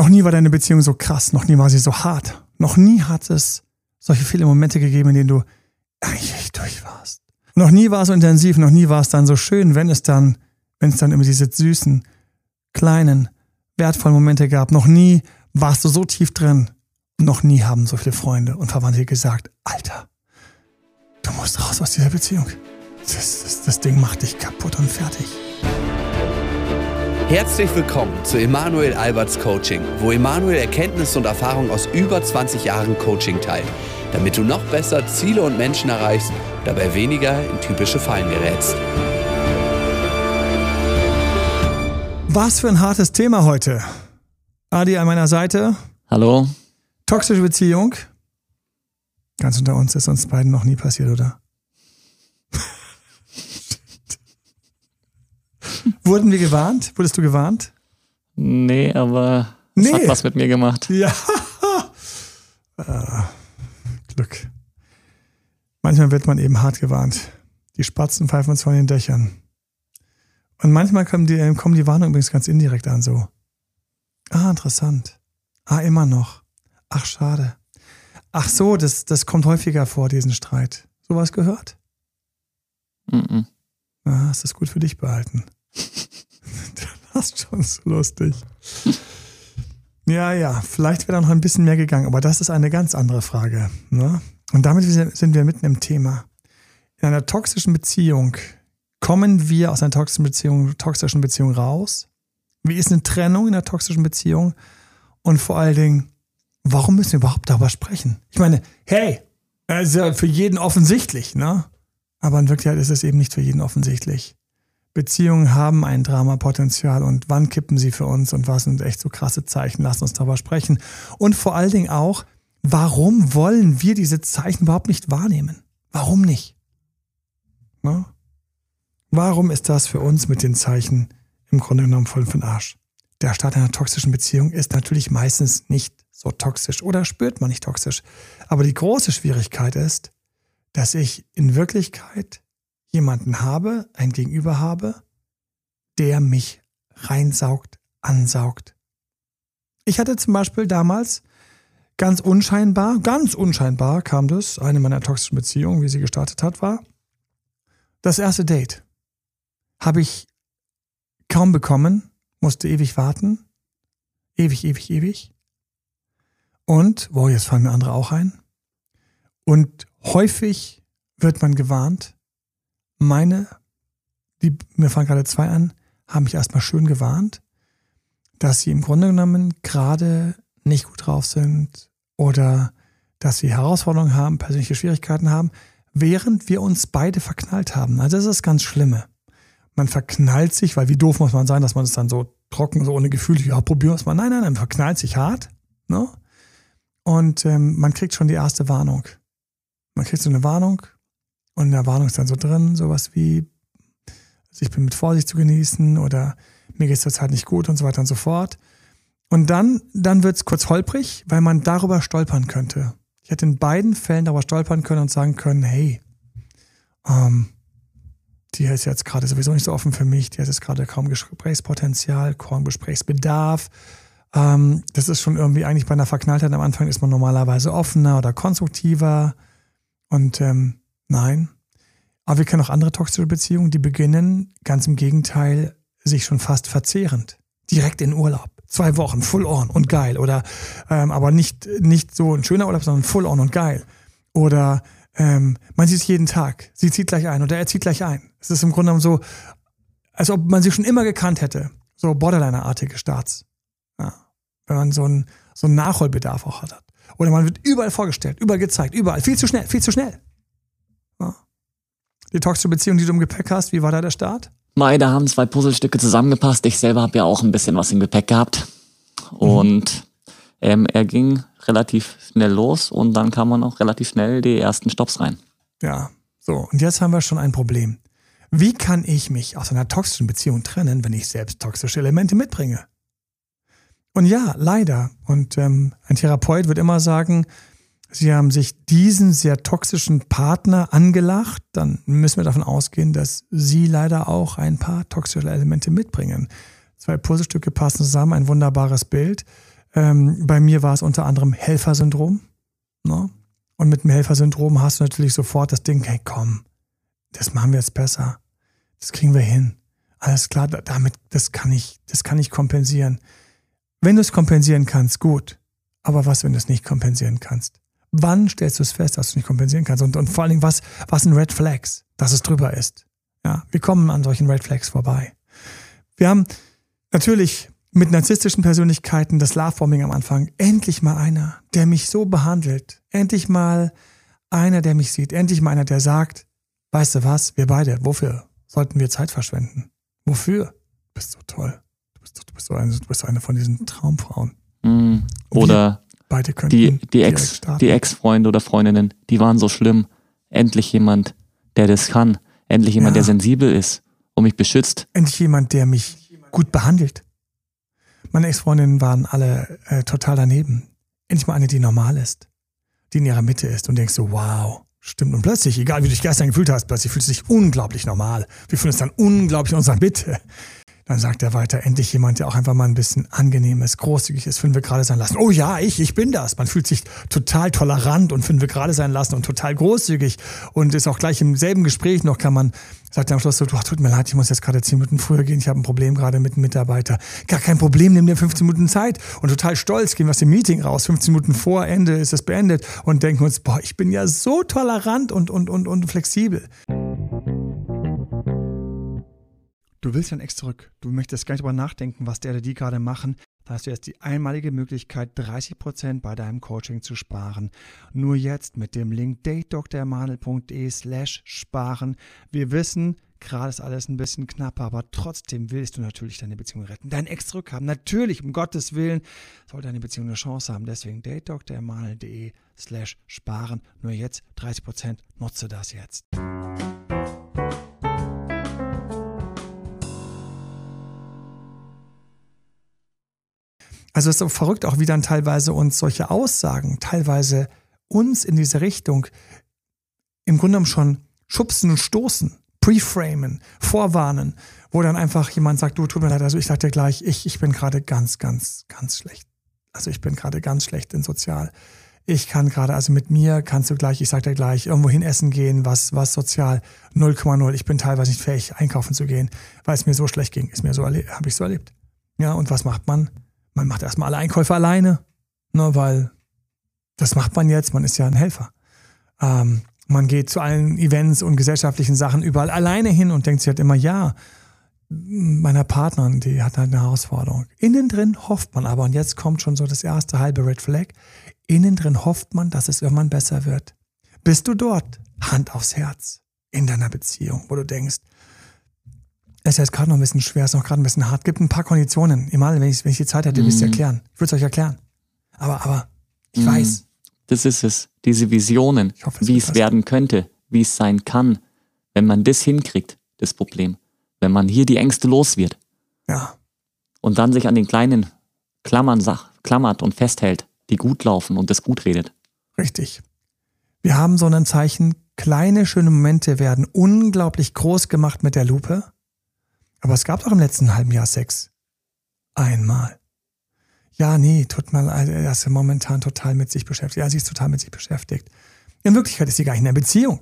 Noch nie war deine Beziehung so krass, noch nie war sie so hart. Noch nie hat es solche viele Momente gegeben, in denen du eigentlich durch warst. Noch nie war es so intensiv, noch nie war es dann so schön, wenn es dann, wenn es dann immer diese süßen, kleinen, wertvollen Momente gab. Noch nie warst du so tief drin. Noch nie haben so viele Freunde und Verwandte gesagt, Alter, du musst raus aus dieser Beziehung. Das, das, das Ding macht dich kaputt und fertig. Herzlich willkommen zu Emanuel Alberts Coaching, wo Emanuel Erkenntnisse und Erfahrung aus über 20 Jahren Coaching teilt, damit du noch besser Ziele und Menschen erreichst, dabei weniger in typische Fallen gerätst. Was für ein hartes Thema heute. Adi an meiner Seite. Hallo. Toxische Beziehung. Ganz unter uns ist uns beiden noch nie passiert, oder? Wurden wir gewarnt? Wurdest du gewarnt? Nee, aber es Nee. hat was mit mir gemacht. Ja. Ah, Glück. Manchmal wird man eben hart gewarnt. Die Spatzen pfeifen uns von den Dächern. Und manchmal kommen die, äh, kommen die Warnungen übrigens ganz indirekt an, so. Ah, interessant. Ah, immer noch. Ach, schade. Ach so, das, das kommt häufiger vor, diesen Streit. Sowas gehört? Mhm. Ah, hast das gut für dich behalten. das ist schon so lustig. Ja, ja, vielleicht wäre da noch ein bisschen mehr gegangen, aber das ist eine ganz andere Frage. Ne? Und damit sind wir mitten im Thema. In einer toxischen Beziehung kommen wir aus einer toxischen Beziehung, toxischen Beziehung raus? Wie ist eine Trennung in einer toxischen Beziehung? Und vor allen Dingen, warum müssen wir überhaupt darüber sprechen? Ich meine, hey, das ist ja für jeden offensichtlich, ne? Aber in Wirklichkeit ist es eben nicht für jeden offensichtlich. Beziehungen haben ein Dramapotenzial und wann kippen sie für uns und was sind echt so krasse Zeichen? Lasst uns darüber sprechen. Und vor allen Dingen auch, warum wollen wir diese Zeichen überhaupt nicht wahrnehmen? Warum nicht? Ne? Warum ist das für uns mit den Zeichen im Grunde genommen voll den Arsch? Der Start einer toxischen Beziehung ist natürlich meistens nicht so toxisch oder spürt man nicht toxisch. Aber die große Schwierigkeit ist, dass ich in Wirklichkeit jemanden habe, ein Gegenüber habe, der mich reinsaugt, ansaugt. Ich hatte zum Beispiel damals ganz unscheinbar, ganz unscheinbar kam das, eine meiner toxischen Beziehungen, wie sie gestartet hat, war das erste Date. Habe ich kaum bekommen, musste ewig warten. Ewig, ewig, ewig. Und, wow, jetzt fallen mir andere auch ein. Und häufig wird man gewarnt. Meine, die, mir fallen gerade zwei an, haben mich erstmal schön gewarnt, dass sie im Grunde genommen gerade nicht gut drauf sind oder dass sie Herausforderungen haben, persönliche Schwierigkeiten haben, während wir uns beide verknallt haben. Also das ist das ganz Schlimme. Man verknallt sich, weil wie doof muss man sein, dass man es dann so trocken, so ohne Gefühl, ja, probieren wir es mal. Nein, nein, man verknallt sich hart. Ne? Und ähm, man kriegt schon die erste Warnung. Man kriegt so eine Warnung und in der Warnung ist dann so drin, sowas wie, also ich bin mit Vorsicht zu genießen oder mir geht es zurzeit nicht gut und so weiter und so fort. Und dann, dann wird es kurz holprig, weil man darüber stolpern könnte. Ich hätte in beiden Fällen darüber stolpern können und sagen können, hey, ähm, die ist jetzt gerade sowieso nicht so offen für mich, die hat jetzt gerade kaum Gesprächspotenzial, kaum Gesprächsbedarf. Ähm, das ist schon irgendwie eigentlich bei einer Verknalltheit am Anfang ist man normalerweise offener oder konstruktiver. Und ähm, nein. Aber wir kennen auch andere toxische Beziehungen, die beginnen ganz im Gegenteil sich schon fast verzehrend. Direkt in Urlaub. Zwei Wochen, full on und geil. Oder ähm, aber nicht, nicht so ein schöner Urlaub, sondern full on und geil. Oder ähm, man sieht sich jeden Tag. Sie zieht gleich ein oder er zieht gleich ein. Es ist im Grunde genommen so, als ob man sie schon immer gekannt hätte. So Borderliner-artige Starts. Ja. Wenn man so einen, so einen Nachholbedarf auch hat. Oder man wird überall vorgestellt, überall gezeigt, überall. Viel zu schnell, viel zu schnell. Die toxische Beziehung, die du im Gepäck hast, wie war da der Start? Da haben zwei Puzzlestücke zusammengepasst. Ich selber habe ja auch ein bisschen was im Gepäck gehabt. Und ähm, er ging relativ schnell los und dann kam man auch relativ schnell die ersten Stops rein. Ja, so. Und jetzt haben wir schon ein Problem. Wie kann ich mich aus einer toxischen Beziehung trennen, wenn ich selbst toxische Elemente mitbringe? Und ja, leider. Und ähm, ein Therapeut wird immer sagen, Sie haben sich diesen sehr toxischen Partner angelacht, dann müssen wir davon ausgehen, dass Sie leider auch ein paar toxische Elemente mitbringen. Zwei Puzzlestücke passen zusammen, ein wunderbares Bild. Ähm, bei mir war es unter anderem Helfersyndrom. Ne? Und mit dem Helfersyndrom hast du natürlich sofort das Ding, hey komm, das machen wir jetzt besser. Das kriegen wir hin. Alles klar, damit, das kann ich, das kann ich kompensieren. Wenn du es kompensieren kannst, gut. Aber was, wenn du es nicht kompensieren kannst? Wann stellst du es fest, dass du nicht kompensieren kannst? Und, und vor allen Dingen, was, was sind Red Flags? Dass es drüber ist. Ja, wir kommen an solchen Red Flags vorbei. Wir haben natürlich mit narzisstischen Persönlichkeiten das Lovebombing am Anfang. Endlich mal einer, der mich so behandelt. Endlich mal einer, der mich sieht. Endlich mal einer, der sagt, weißt du was, wir beide, wofür sollten wir Zeit verschwenden? Wofür? Du bist so toll. Du bist, du bist, so eine, du bist eine von diesen Traumfrauen. Mm, oder beide könnten die, die Ex, die Ex-Freunde oder Freundinnen, die waren so schlimm. Endlich jemand, der das kann. Endlich jemand, ja. der sensibel ist und mich beschützt. Endlich jemand, der mich gut behandelt. Meine Ex-Freundinnen waren alle äh, total daneben. Endlich mal eine, die normal ist, die in ihrer Mitte ist und denkst so, wow, stimmt. Und plötzlich, egal wie du dich gestern gefühlt hast, plötzlich fühlst du dich unglaublich normal. Wir fühlen uns dann unglaublich in unserer Mitte. Dann sagt er weiter, endlich jemand, der auch einfach mal ein bisschen angenehm ist, großzügig ist, wir gerade sein lassen. Oh ja, ich, ich bin das. Man fühlt sich total tolerant und wir gerade sein lassen und total großzügig und ist auch gleich im selben Gespräch noch, kann man, sagt er am Schluss so, tut mir leid, ich muss jetzt gerade zehn Minuten früher gehen, ich habe ein Problem gerade mit einem Mitarbeiter. Gar kein Problem, nimm dir 15 Minuten Zeit und total stolz gehen wir aus dem Meeting raus, 15 Minuten vor Ende ist es beendet und denken uns, boah, ich bin ja so tolerant und, und, und, und flexibel. Du willst dann extra zurück. Du möchtest gar nicht darüber nachdenken, was der oder die gerade machen. Da hast du jetzt die einmalige Möglichkeit, 30% bei deinem Coaching zu sparen. Nur jetzt mit dem Link datedoktormanel.de slash sparen. Wir wissen, gerade ist alles ein bisschen knapper, aber trotzdem willst du natürlich deine Beziehung retten. Dein Ex zurückhaben. Natürlich, um Gottes Willen, soll deine Beziehung eine Chance haben. Deswegen datedoktormanel.de slash sparen. Nur jetzt 30%. Nutze das jetzt. Also es ist so verrückt auch, wie dann teilweise uns solche Aussagen, teilweise uns in diese Richtung im Grunde genommen schon schubsen und stoßen, preframen, vorwarnen, wo dann einfach jemand sagt, du tut mir leid, also ich sag dir gleich, ich, ich bin gerade ganz, ganz, ganz schlecht. Also ich bin gerade ganz schlecht in Sozial. Ich kann gerade, also mit mir kannst du gleich, ich sag dir gleich, irgendwo hin essen gehen, was, was sozial 0,0. Ich bin teilweise nicht fähig, einkaufen zu gehen, weil es mir so schlecht ging. Ist mir so habe ich so erlebt. Ja, und was macht man? Man macht erstmal alle Einkäufe alleine, ne, weil das macht man jetzt, man ist ja ein Helfer. Ähm, man geht zu allen Events und gesellschaftlichen Sachen überall alleine hin und denkt sich halt immer, ja, meiner Partnerin, die hat halt eine Herausforderung. Innen drin hofft man aber, und jetzt kommt schon so das erste halbe Red Flag, innen drin hofft man, dass es irgendwann besser wird. Bist du dort, Hand aufs Herz, in deiner Beziehung, wo du denkst, ist jetzt gerade noch ein bisschen schwer, es ist noch gerade ein bisschen hart. Gibt ein paar Konditionen. Immer, wenn ich, wenn ich die Zeit hätte, mm. würde ich es erklären. Ich würde es euch erklären. Aber, aber ich mm. weiß. Das ist es. Diese Visionen, hoffe, wie es werden könnte, wie es sein kann, wenn man das hinkriegt, das Problem. Wenn man hier die Ängste los wird. Ja. Und dann sich an den kleinen Klammern klammert und festhält, die gut laufen und das gut redet. Richtig. Wir haben so ein Zeichen, kleine schöne Momente werden unglaublich groß gemacht mit der Lupe aber es gab doch im letzten halben Jahr Sex. Einmal. Ja, nee, tut mal, er ist momentan total mit sich beschäftigt. Ja, sie ist total mit sich beschäftigt. In Wirklichkeit ist sie gar nicht in einer Beziehung.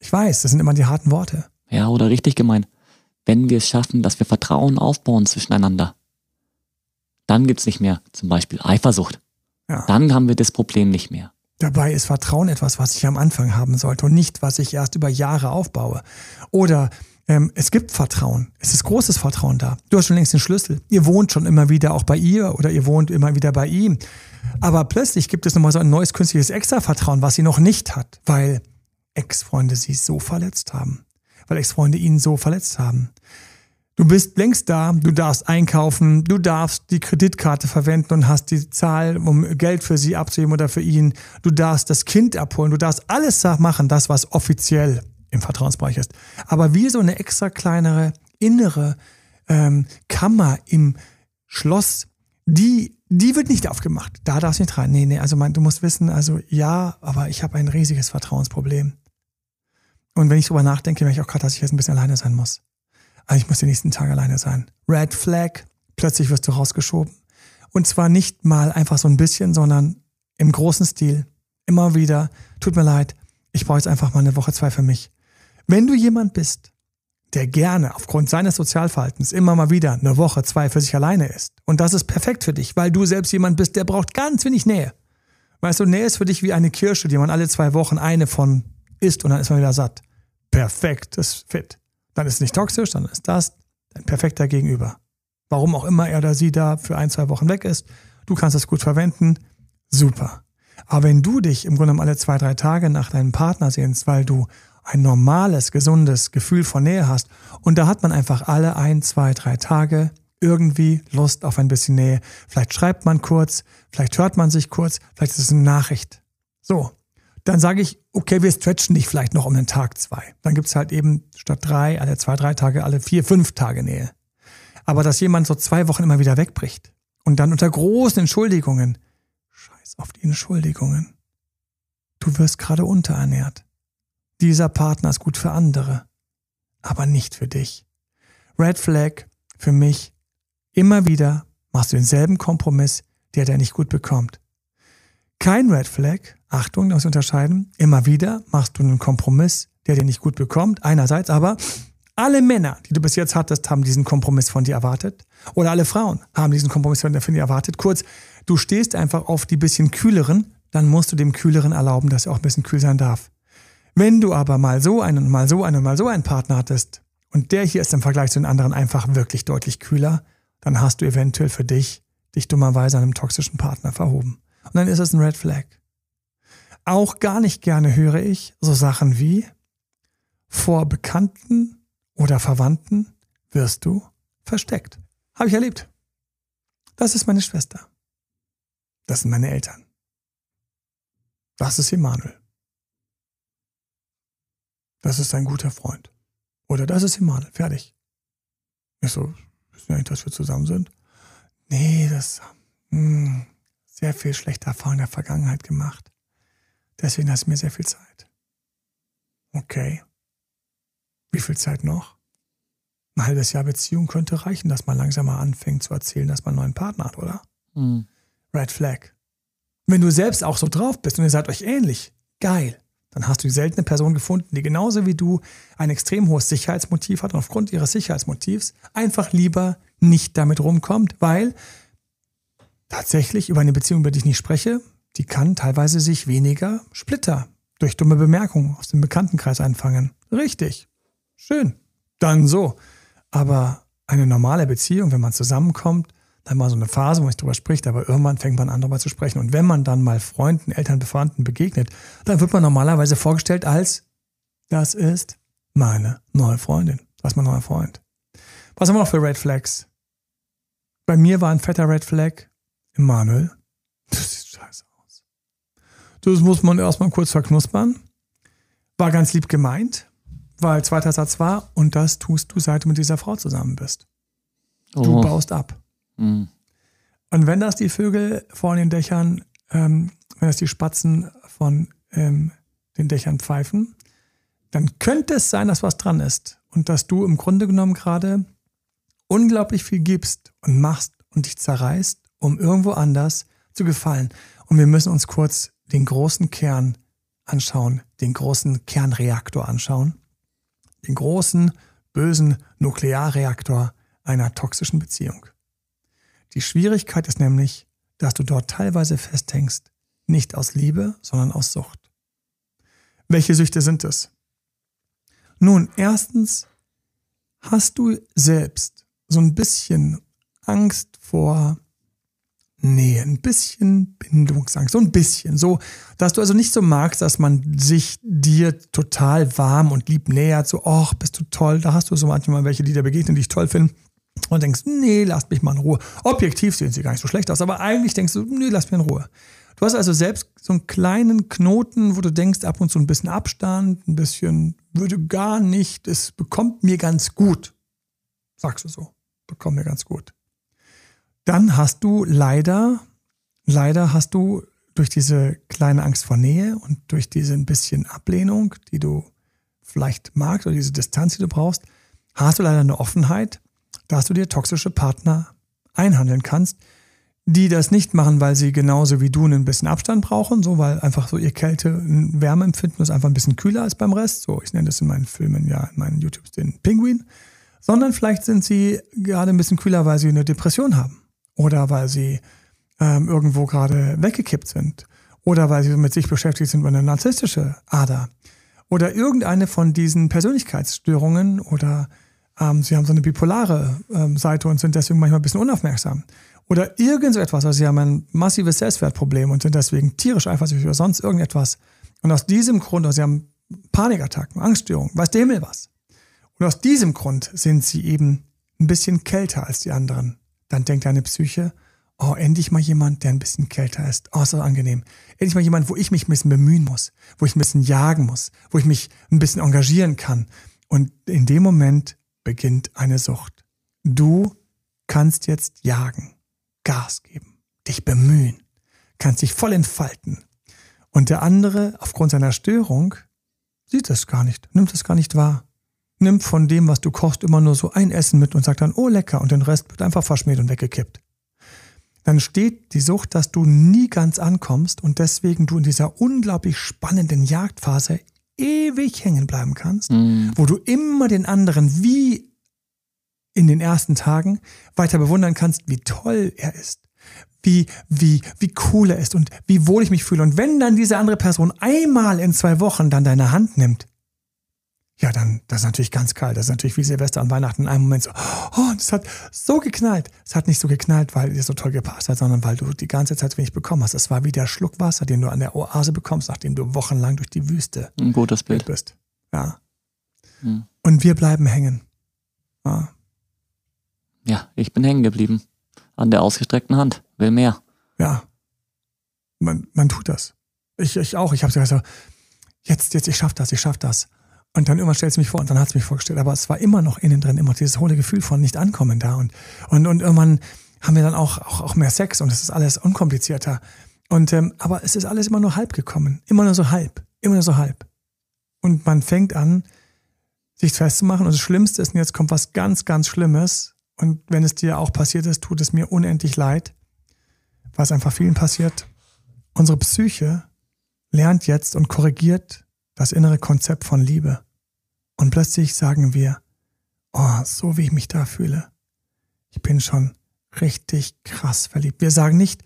Ich weiß, das sind immer die harten Worte. Ja, oder richtig gemeint. Wenn wir es schaffen, dass wir Vertrauen aufbauen zwischeneinander, dann gibt's nicht mehr zum Beispiel Eifersucht. Ja. Dann haben wir das Problem nicht mehr. Dabei ist Vertrauen etwas, was ich am Anfang haben sollte und nicht, was ich erst über Jahre aufbaue. Oder ähm, es gibt Vertrauen. Es ist großes Vertrauen da. Du hast schon längst den Schlüssel. Ihr wohnt schon immer wieder auch bei ihr oder ihr wohnt immer wieder bei ihm. Aber plötzlich gibt es nochmal so ein neues künstliches Extra-Vertrauen, was sie noch nicht hat, weil Ex-Freunde sie so verletzt haben. Weil Ex-Freunde ihn so verletzt haben. Du bist längst da, du darfst einkaufen, du darfst die Kreditkarte verwenden und hast die Zahl, um Geld für sie abzuheben oder für ihn. Du darfst das Kind abholen, du darfst alles machen, das, was offiziell im Vertrauensbereich ist. Aber wie so eine extra kleinere innere ähm, Kammer im Schloss, die, die wird nicht aufgemacht. Da darfst du nicht rein. Nee, nee, also man, du musst wissen, also ja, aber ich habe ein riesiges Vertrauensproblem. Und wenn ich drüber nachdenke, merke ich auch gerade, dass ich jetzt ein bisschen alleine sein muss. Also ich muss die nächsten Tage alleine sein. Red Flag, plötzlich wirst du rausgeschoben. Und zwar nicht mal einfach so ein bisschen, sondern im großen Stil. Immer wieder, tut mir leid, ich brauche jetzt einfach mal eine Woche, zwei für mich. Wenn du jemand bist, der gerne aufgrund seines Sozialverhaltens immer mal wieder eine Woche, zwei für sich alleine ist. Und das ist perfekt für dich, weil du selbst jemand bist, der braucht ganz wenig Nähe. Weißt du, Nähe ist für dich wie eine Kirsche, die man alle zwei Wochen eine von isst und dann ist man wieder satt. Perfekt, das ist fit. Dann ist es nicht toxisch, dann ist das dein perfekter Gegenüber. Warum auch immer er oder sie da für ein, zwei Wochen weg ist, du kannst es gut verwenden, super. Aber wenn du dich im Grunde alle zwei, drei Tage nach deinem Partner sehnst, weil du ein normales, gesundes Gefühl von Nähe hast. Und da hat man einfach alle ein, zwei, drei Tage irgendwie Lust auf ein bisschen Nähe. Vielleicht schreibt man kurz, vielleicht hört man sich kurz, vielleicht ist es eine Nachricht. So, dann sage ich, okay, wir stretchen dich vielleicht noch um den Tag zwei. Dann gibt's halt eben statt drei, alle zwei, drei Tage, alle vier, fünf Tage Nähe. Aber dass jemand so zwei Wochen immer wieder wegbricht und dann unter großen Entschuldigungen, scheiß auf die Entschuldigungen, du wirst gerade unterernährt. Dieser Partner ist gut für andere, aber nicht für dich. Red Flag für mich. Immer wieder machst du denselben Kompromiss, der der nicht gut bekommt. Kein Red Flag, Achtung, da muss unterscheiden. Immer wieder machst du einen Kompromiss, der dir nicht gut bekommt. Einerseits aber alle Männer, die du bis jetzt hattest, haben diesen Kompromiss von dir erwartet. Oder alle Frauen haben diesen Kompromiss von dir erwartet. Kurz, du stehst einfach auf die bisschen kühleren, dann musst du dem kühleren erlauben, dass er auch ein bisschen kühl sein darf. Wenn du aber mal so einen, mal so einen, mal so einen Partner hattest und der hier ist im Vergleich zu den anderen einfach wirklich deutlich kühler, dann hast du eventuell für dich dich dummerweise einem toxischen Partner verhoben. Und dann ist es ein Red Flag. Auch gar nicht gerne höre ich so Sachen wie vor Bekannten oder Verwandten wirst du versteckt. Habe ich erlebt. Das ist meine Schwester. Das sind meine Eltern. Das ist Emanuel. Das ist ein guter Freund. Oder das ist Emanuel. Fertig. Ich so, wissen wir nicht, dass wir zusammen sind? Nee, das mh, hm, sehr viel schlechte Erfahrungen in der Vergangenheit gemacht. Deswegen hast du mir sehr viel Zeit. Okay. Wie viel Zeit noch? Ein halbes Jahr Beziehung könnte reichen, dass man langsam mal anfängt zu erzählen, dass man einen neuen Partner hat, oder? Mhm. Red Flag. Wenn du selbst auch so drauf bist und ihr seid euch ähnlich, geil dann hast du die seltene Person gefunden, die genauso wie du ein extrem hohes Sicherheitsmotiv hat und aufgrund ihres Sicherheitsmotivs einfach lieber nicht damit rumkommt, weil tatsächlich über eine Beziehung, über die ich nicht spreche, die kann teilweise sich weniger Splitter durch dumme Bemerkungen aus dem Bekanntenkreis einfangen. Richtig. Schön. Dann so. Aber eine normale Beziehung, wenn man zusammenkommt, dann mal so eine Phase, wo man drüber spricht, aber irgendwann fängt man an, darüber zu sprechen. Und wenn man dann mal Freunden, Eltern, Befreunden begegnet, dann wird man normalerweise vorgestellt als, das ist meine neue Freundin. Das ist mein neuer Freund. Was haben wir noch für Red Flags? Bei mir war ein fetter Red Flag Emanuel. Das sieht scheiße aus. Das muss man erstmal kurz verknuspern. War ganz lieb gemeint, weil zweiter Satz war, und das tust du, seit du mit dieser Frau zusammen bist. Du oh. baust ab. Mhm. Und wenn das die Vögel vor den Dächern, ähm, wenn das die Spatzen von ähm, den Dächern pfeifen, dann könnte es sein, dass was dran ist und dass du im Grunde genommen gerade unglaublich viel gibst und machst und dich zerreißt, um irgendwo anders zu gefallen. Und wir müssen uns kurz den großen Kern anschauen, den großen Kernreaktor anschauen, den großen, bösen Nuklearreaktor einer toxischen Beziehung. Die Schwierigkeit ist nämlich, dass du dort teilweise festhängst, nicht aus Liebe, sondern aus Sucht. Welche Süchte sind es? Nun, erstens hast du selbst so ein bisschen Angst vor Nähe, ein bisschen Bindungsangst, so ein bisschen, so, dass du also nicht so magst, dass man sich dir total warm und lieb nähert, so, ach, bist du toll, da hast du so manchmal welche, die dir begegnen, die ich toll finden und denkst, nee, lasst mich mal in Ruhe. Objektiv sehen sie gar nicht so schlecht aus, aber eigentlich denkst du, nee, lass mich in Ruhe. Du hast also selbst so einen kleinen Knoten, wo du denkst, ab und zu ein bisschen Abstand, ein bisschen, würde gar nicht, es bekommt mir ganz gut. Sagst du so, bekommt mir ganz gut. Dann hast du leider, leider hast du durch diese kleine Angst vor Nähe und durch diese ein bisschen Ablehnung, die du vielleicht magst oder diese Distanz, die du brauchst, hast du leider eine Offenheit dass du dir toxische Partner einhandeln kannst, die das nicht machen, weil sie genauso wie du ein bisschen Abstand brauchen, so weil einfach so ihr Kälte, Wärmeempfinden ist einfach ein bisschen kühler als beim Rest. So, ich nenne das in meinen Filmen ja, in meinen YouTubes den Pinguin. Sondern vielleicht sind sie gerade ein bisschen kühler, weil sie eine Depression haben. Oder weil sie ähm, irgendwo gerade weggekippt sind. Oder weil sie mit sich beschäftigt sind über eine narzisstische Ader. Oder irgendeine von diesen Persönlichkeitsstörungen oder ähm, sie haben so eine bipolare ähm, Seite und sind deswegen manchmal ein bisschen unaufmerksam. Oder irgend so etwas, also sie haben ein massives Selbstwertproblem und sind deswegen tierisch eifersüchtig oder sonst irgendetwas. Und aus diesem Grund, also sie haben Panikattacken, Angststörungen, weiß der Himmel was. Und aus diesem Grund sind sie eben ein bisschen kälter als die anderen. Dann denkt deine Psyche, oh, endlich mal jemand, der ein bisschen kälter ist. Oh, ist das angenehm. Endlich mal jemand, wo ich mich ein bisschen bemühen muss, wo ich ein bisschen jagen muss, wo ich mich ein bisschen engagieren kann. Und in dem Moment beginnt eine Sucht. Du kannst jetzt jagen, Gas geben, dich bemühen, kannst dich voll entfalten. Und der andere, aufgrund seiner Störung, sieht das gar nicht, nimmt es gar nicht wahr. Nimmt von dem, was du kochst, immer nur so ein Essen mit und sagt dann, oh lecker, und den Rest wird einfach verschmäht und weggekippt. Dann steht die Sucht, dass du nie ganz ankommst und deswegen du in dieser unglaublich spannenden Jagdphase ewig hängen bleiben kannst, mhm. wo du immer den anderen wie in den ersten Tagen weiter bewundern kannst, wie toll er ist, wie, wie, wie cool er ist und wie wohl ich mich fühle. Und wenn dann diese andere Person einmal in zwei Wochen dann deine Hand nimmt ja, dann, das ist natürlich ganz kalt. Das ist natürlich wie Silvester an Weihnachten in einem Moment so, oh, das hat so geknallt. Es hat nicht so geknallt, weil dir so toll gepasst hat, sondern weil du die ganze Zeit wenig bekommen hast. Es war wie der Schluck Wasser, den du an der Oase bekommst, nachdem du wochenlang durch die Wüste Ein gutes Bild. bist. Ja. Hm. Und wir bleiben hängen. Ja. ja, ich bin hängen geblieben. An der ausgestreckten Hand. Will mehr. Ja. Man, man tut das. Ich, ich auch. Ich habe so, jetzt, jetzt, ich schaff das, ich schaff das. Und dann irgendwann stellt sie mich vor und dann hat sie mich vorgestellt. Aber es war immer noch innen drin, immer dieses hohle Gefühl von nicht ankommen da. Und, und, und irgendwann haben wir dann auch, auch, auch mehr Sex und es ist alles unkomplizierter. Und, ähm, aber es ist alles immer nur halb gekommen. Immer nur so halb. Immer nur so halb. Und man fängt an, sich festzumachen. Und das Schlimmste ist, und jetzt kommt was ganz, ganz Schlimmes. Und wenn es dir auch passiert ist, tut es mir unendlich leid, was einfach vielen passiert. Unsere Psyche lernt jetzt und korrigiert das innere Konzept von Liebe. Und plötzlich sagen wir, oh, so wie ich mich da fühle. Ich bin schon richtig krass verliebt. Wir sagen nicht,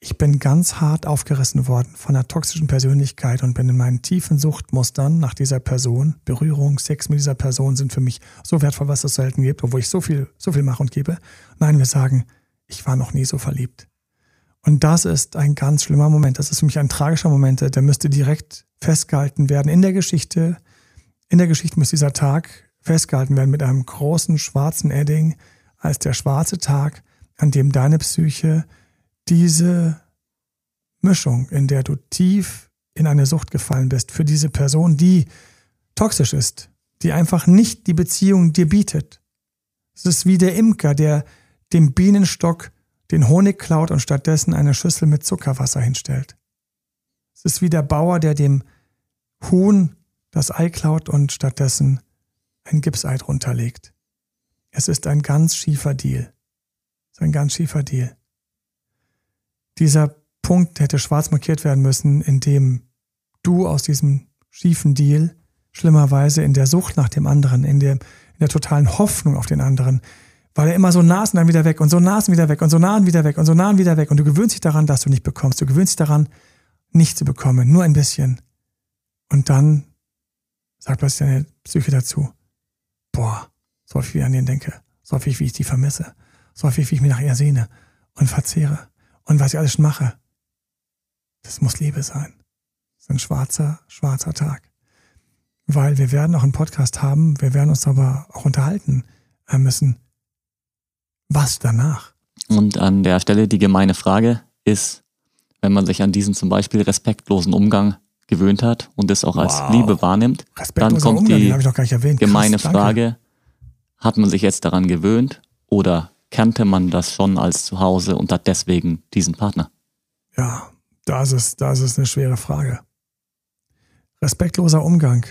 ich bin ganz hart aufgerissen worden von einer toxischen Persönlichkeit und bin in meinen tiefen Suchtmustern nach dieser Person. Berührung, Sex mit dieser Person sind für mich so wertvoll, was es selten gibt, obwohl ich so viel, so viel mache und gebe. Nein, wir sagen, ich war noch nie so verliebt. Und das ist ein ganz schlimmer Moment. Das ist für mich ein tragischer Moment. Der müsste direkt festgehalten werden in der Geschichte. In der Geschichte muss dieser Tag festgehalten werden mit einem großen schwarzen Edding als der schwarze Tag, an dem deine Psyche diese Mischung, in der du tief in eine Sucht gefallen bist, für diese Person, die toxisch ist, die einfach nicht die Beziehung dir bietet. Es ist wie der Imker, der dem Bienenstock den Honig klaut und stattdessen eine Schüssel mit Zuckerwasser hinstellt. Es ist wie der Bauer, der dem Huhn das Ei klaut und stattdessen ein Gipsei drunter legt. Es ist ein ganz schiefer Deal. Es ist ein ganz schiefer Deal. Dieser Punkt hätte schwarz markiert werden müssen, indem du aus diesem schiefen Deal schlimmerweise in der Sucht nach dem anderen, in der, in der totalen Hoffnung auf den anderen, weil er immer so und dann wieder weg und so und wieder weg und so nah wieder weg und so nah wieder weg und du gewöhnst dich daran, dass du nicht bekommst. Du gewöhnst dich daran, nicht zu bekommen, nur ein bisschen. Und dann sagt plötzlich deine Psyche dazu, boah, so häufig wie ich an den denke, so häufig wie ich die vermisse, so häufig wie ich mich nach ihr sehne und verzehre und was ich alles schon mache. Das muss Liebe sein. Das ist ein schwarzer, schwarzer Tag. Weil wir werden auch einen Podcast haben, wir werden uns aber auch unterhalten äh, müssen. Was danach? Und an der Stelle die gemeine Frage ist, wenn man sich an diesen zum Beispiel respektlosen Umgang gewöhnt hat und es auch als wow. Liebe wahrnimmt, dann kommt Umgang, die gemeine Krass, Frage, hat man sich jetzt daran gewöhnt oder kannte man das schon als Zuhause und hat deswegen diesen Partner? Ja, das ist, das ist eine schwere Frage. Respektloser Umgang.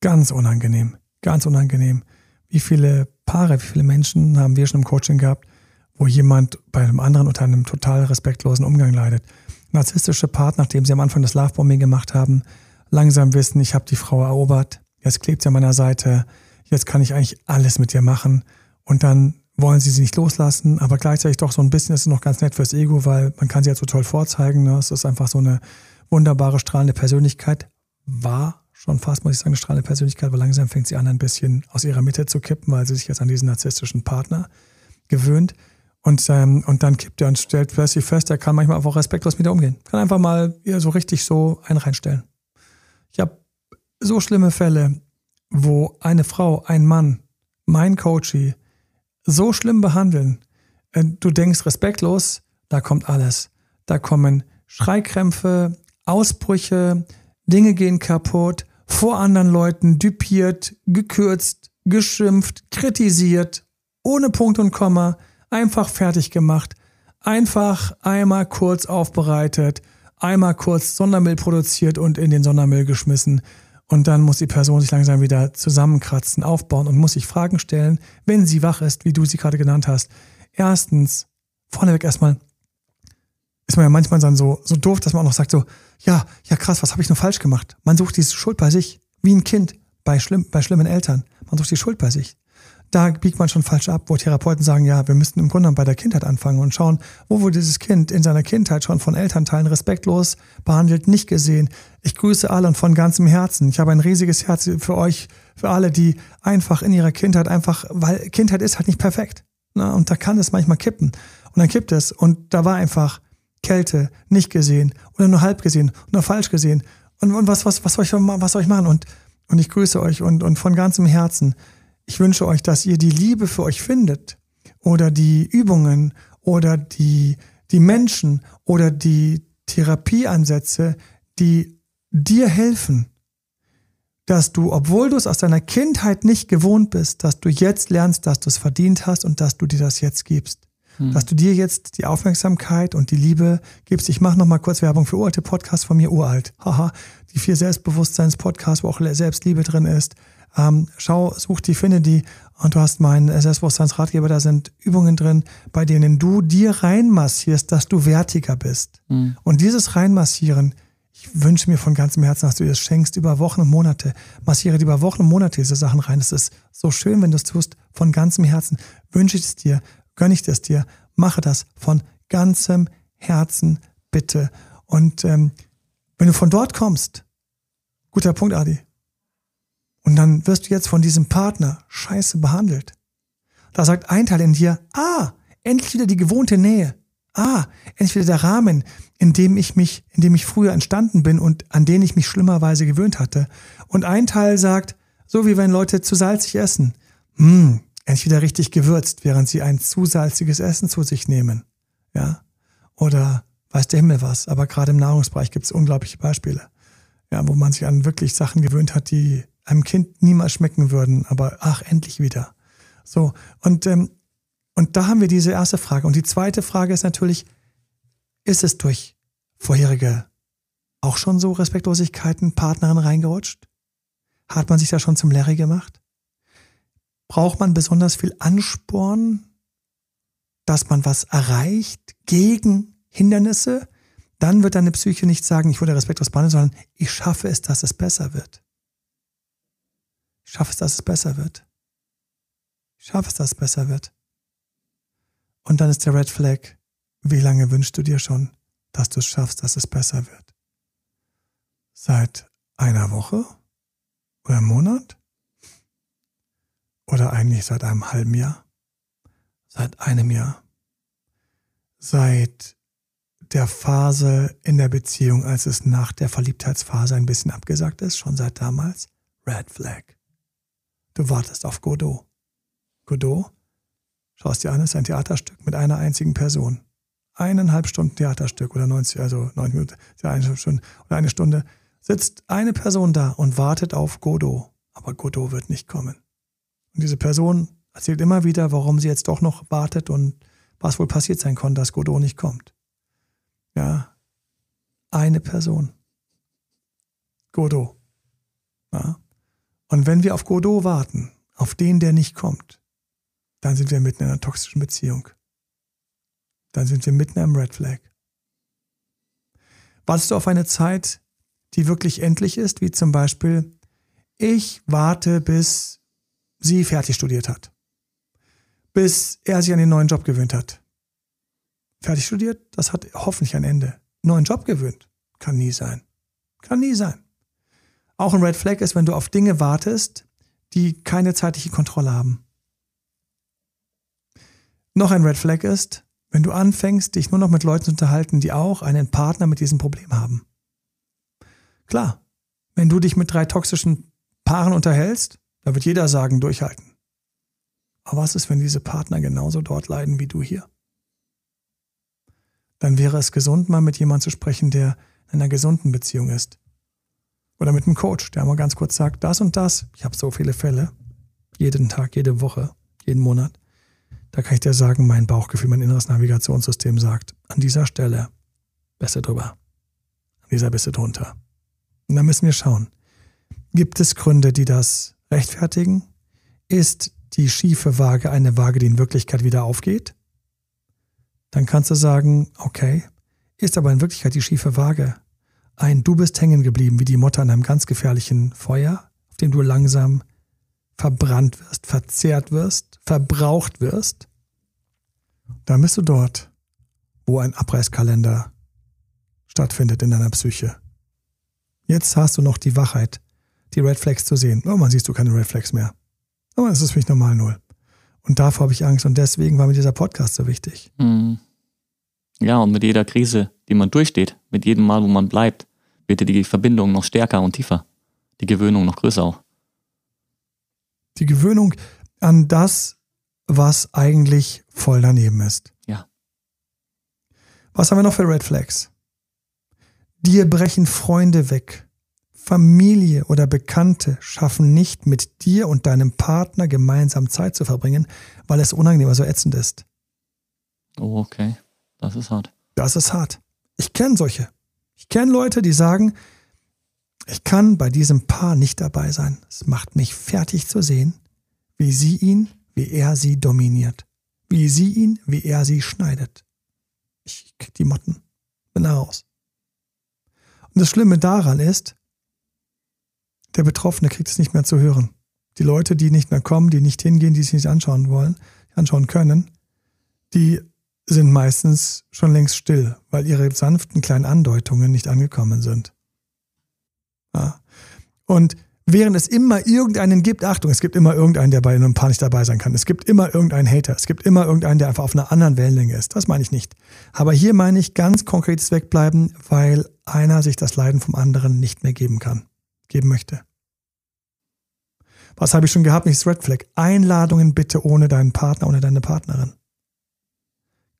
Ganz unangenehm. Ganz unangenehm. Wie viele Paare, wie viele Menschen haben wir schon im Coaching gehabt, wo jemand bei einem anderen unter einem total respektlosen Umgang leidet. Narzisstische Partner, nachdem sie am Anfang das Lovebombing gemacht haben, langsam wissen, ich habe die Frau erobert, jetzt klebt sie an meiner Seite, jetzt kann ich eigentlich alles mit ihr machen und dann wollen sie sie nicht loslassen, aber gleichzeitig doch so ein bisschen ist es noch ganz nett fürs Ego, weil man kann sie ja so toll vorzeigen. Ne? Es ist einfach so eine wunderbare, strahlende Persönlichkeit. War schon fast, muss ich sagen, eine strahlende Persönlichkeit, aber langsam fängt sie an, ein bisschen aus ihrer Mitte zu kippen, weil sie sich jetzt an diesen narzisstischen Partner gewöhnt. Und, ähm, und dann kippt er und stellt plötzlich fest, er kann manchmal auch respektlos mit ihr umgehen. Kann einfach mal ja, so richtig so einen reinstellen. Ich habe so schlimme Fälle, wo eine Frau, ein Mann, mein Coachie, so schlimm behandeln. Äh, du denkst respektlos, da kommt alles. Da kommen Schreikrämpfe, Ausbrüche, Dinge gehen kaputt, vor anderen Leuten düpiert, gekürzt, geschimpft, kritisiert, ohne Punkt und Komma, einfach fertig gemacht, einfach einmal kurz aufbereitet, einmal kurz Sondermüll produziert und in den Sondermüll geschmissen. Und dann muss die Person sich langsam wieder zusammenkratzen, aufbauen und muss sich Fragen stellen, wenn sie wach ist, wie du sie gerade genannt hast. Erstens, vorneweg erstmal, ist man ja manchmal dann so, so doof, dass man auch noch sagt so, ja, ja krass, was habe ich nur falsch gemacht? Man sucht diese Schuld bei sich, wie ein Kind bei, schlimm, bei schlimmen Eltern. Man sucht die Schuld bei sich da biegt man schon falsch ab, wo Therapeuten sagen, ja, wir müssten im Grunde bei der Kindheit anfangen und schauen, wo wurde dieses Kind in seiner Kindheit schon von Elternteilen respektlos behandelt, nicht gesehen. Ich grüße alle und von ganzem Herzen. Ich habe ein riesiges Herz für euch, für alle, die einfach in ihrer Kindheit einfach, weil Kindheit ist halt nicht perfekt. Ne? Und da kann es manchmal kippen. Und dann kippt es. Und da war einfach Kälte, nicht gesehen oder nur halb gesehen oder falsch gesehen. Und, und was, was, was soll ich, was soll ich machen? Und, und ich grüße euch und, und von ganzem Herzen. Ich wünsche euch, dass ihr die Liebe für euch findet oder die Übungen oder die, die Menschen oder die Therapieansätze, die dir helfen, dass du, obwohl du es aus deiner Kindheit nicht gewohnt bist, dass du jetzt lernst, dass du es verdient hast und dass du dir das jetzt gibst. Hm. Dass du dir jetzt die Aufmerksamkeit und die Liebe gibst. Ich mache nochmal kurz Werbung für uralte Podcasts von mir, uralt. Haha, die vier Selbstbewusstseins-Podcasts, wo auch Selbstliebe drin ist. Ähm, schau, such die, finde die und du hast meinen Selbstbewusstseinsratgeber, da sind Übungen drin, bei denen du dir reinmassierst, dass du wertiger bist. Mhm. Und dieses Reinmassieren, ich wünsche mir von ganzem Herzen, dass du dir das schenkst über Wochen und Monate. Massiere dir über Wochen und Monate diese Sachen rein. Es ist so schön, wenn du es tust, von ganzem Herzen. Wünsche ich es dir, gönne ich es dir, mache das von ganzem Herzen, bitte. Und ähm, wenn du von dort kommst, guter Punkt, Adi, und dann wirst du jetzt von diesem Partner scheiße behandelt. Da sagt ein Teil in dir, ah, endlich wieder die gewohnte Nähe. Ah, endlich wieder der Rahmen, in dem ich mich, in dem ich früher entstanden bin und an den ich mich schlimmerweise gewöhnt hatte. Und ein Teil sagt, so wie wenn Leute zu salzig essen. Hm, endlich wieder richtig gewürzt, während sie ein zu salziges Essen zu sich nehmen. Ja. Oder weiß der Himmel was. Aber gerade im Nahrungsbereich gibt es unglaubliche Beispiele. Ja, wo man sich an wirklich Sachen gewöhnt hat, die einem Kind niemals schmecken würden, aber ach, endlich wieder. So, und, ähm, und da haben wir diese erste Frage. Und die zweite Frage ist natürlich, ist es durch vorherige auch schon so Respektlosigkeiten Partnerin reingerutscht? Hat man sich da schon zum Larry gemacht? Braucht man besonders viel Ansporn, dass man was erreicht gegen Hindernisse? Dann wird deine Psyche nicht sagen, ich wurde respektlos behandelt, sondern ich schaffe es, dass es besser wird. Ich schaffe es, dass es besser wird. Ich schaffe es, dass es besser wird. Und dann ist der Red Flag. Wie lange wünschst du dir schon, dass du es schaffst, dass es besser wird? Seit einer Woche? Oder einem Monat? Oder eigentlich seit einem halben Jahr? Seit einem Jahr? Seit der Phase in der Beziehung, als es nach der Verliebtheitsphase ein bisschen abgesagt ist, schon seit damals? Red Flag. Du wartest auf Godot. Godot? Schaust dir an, ist ein Theaterstück mit einer einzigen Person. Eineinhalb Stunden Theaterstück oder 90, also 90 Minuten, eine Stunde oder eine Stunde, sitzt eine Person da und wartet auf Godot. Aber Godot wird nicht kommen. Und diese Person erzählt immer wieder, warum sie jetzt doch noch wartet und was wohl passiert sein konnte, dass Godot nicht kommt. Ja, eine Person. Godot. Ja. Und wenn wir auf Godot warten, auf den, der nicht kommt, dann sind wir mitten in einer toxischen Beziehung. dann sind wir mitten am Red Flag. Wartest du auf eine Zeit, die wirklich endlich ist, wie zum Beispiel, ich warte, bis sie fertig studiert hat, bis er sich an den neuen Job gewöhnt hat. Fertig studiert, das hat hoffentlich ein Ende. Neuen Job gewöhnt, kann nie sein. Kann nie sein. Auch ein Red Flag ist, wenn du auf Dinge wartest, die keine zeitliche Kontrolle haben. Noch ein Red Flag ist, wenn du anfängst, dich nur noch mit Leuten zu unterhalten, die auch einen Partner mit diesem Problem haben. Klar, wenn du dich mit drei toxischen Paaren unterhältst, da wird jeder sagen, durchhalten. Aber was ist, wenn diese Partner genauso dort leiden wie du hier? Dann wäre es gesund, mal mit jemandem zu sprechen, der in einer gesunden Beziehung ist. Oder mit einem Coach, der mal ganz kurz sagt, das und das, ich habe so viele Fälle, jeden Tag, jede Woche, jeden Monat. Da kann ich dir sagen, mein Bauchgefühl, mein inneres Navigationssystem sagt, an dieser Stelle besser drüber, an dieser du drunter. Und dann müssen wir schauen, gibt es Gründe, die das rechtfertigen? Ist die schiefe Waage eine Waage, die in Wirklichkeit wieder aufgeht? Dann kannst du sagen, okay, ist aber in Wirklichkeit die schiefe Waage ein Du bist hängen geblieben wie die Motte an einem ganz gefährlichen Feuer, auf dem du langsam verbrannt wirst, verzehrt wirst, verbraucht wirst, dann bist du dort, wo ein Abreißkalender stattfindet in deiner Psyche. Jetzt hast du noch die Wachheit, die Red Flags zu sehen. Irgendwann siehst du keine Red Flags mehr. Aber es ist für mich normal null. Und davor habe ich Angst und deswegen war mir dieser Podcast so wichtig. Mhm. Ja, und mit jeder Krise, die man durchsteht, mit jedem Mal, wo man bleibt, wird die Verbindung noch stärker und tiefer. Die Gewöhnung noch größer auch. Die Gewöhnung an das, was eigentlich voll daneben ist. Ja. Was haben wir noch für Red Flags? Dir brechen Freunde weg. Familie oder Bekannte schaffen nicht mit dir und deinem Partner gemeinsam Zeit zu verbringen, weil es unangenehm, also ätzend ist. Oh, okay. Das ist hart. Das ist hart. Ich kenne solche. Ich kenne Leute, die sagen, ich kann bei diesem Paar nicht dabei sein. Es macht mich fertig zu sehen, wie sie ihn, wie er sie dominiert. Wie sie ihn, wie er sie schneidet. Ich krieg die Motten. Bin da raus. Und das Schlimme daran ist, der Betroffene kriegt es nicht mehr zu hören. Die Leute, die nicht mehr kommen, die nicht hingehen, die sich nicht anschauen wollen, anschauen können, die sind meistens schon längst still, weil ihre sanften kleinen Andeutungen nicht angekommen sind. Ja. Und während es immer irgendeinen gibt, Achtung, es gibt immer irgendeinen, der bei einem Paar nicht dabei sein kann. Es gibt immer irgendeinen Hater. Es gibt immer irgendeinen, der einfach auf einer anderen Wellenlänge ist. Das meine ich nicht. Aber hier meine ich ganz konkretes Wegbleiben, weil einer sich das Leiden vom anderen nicht mehr geben kann, geben möchte. Was habe ich schon gehabt? Nicht Red Flag. Einladungen bitte ohne deinen Partner, ohne deine Partnerin.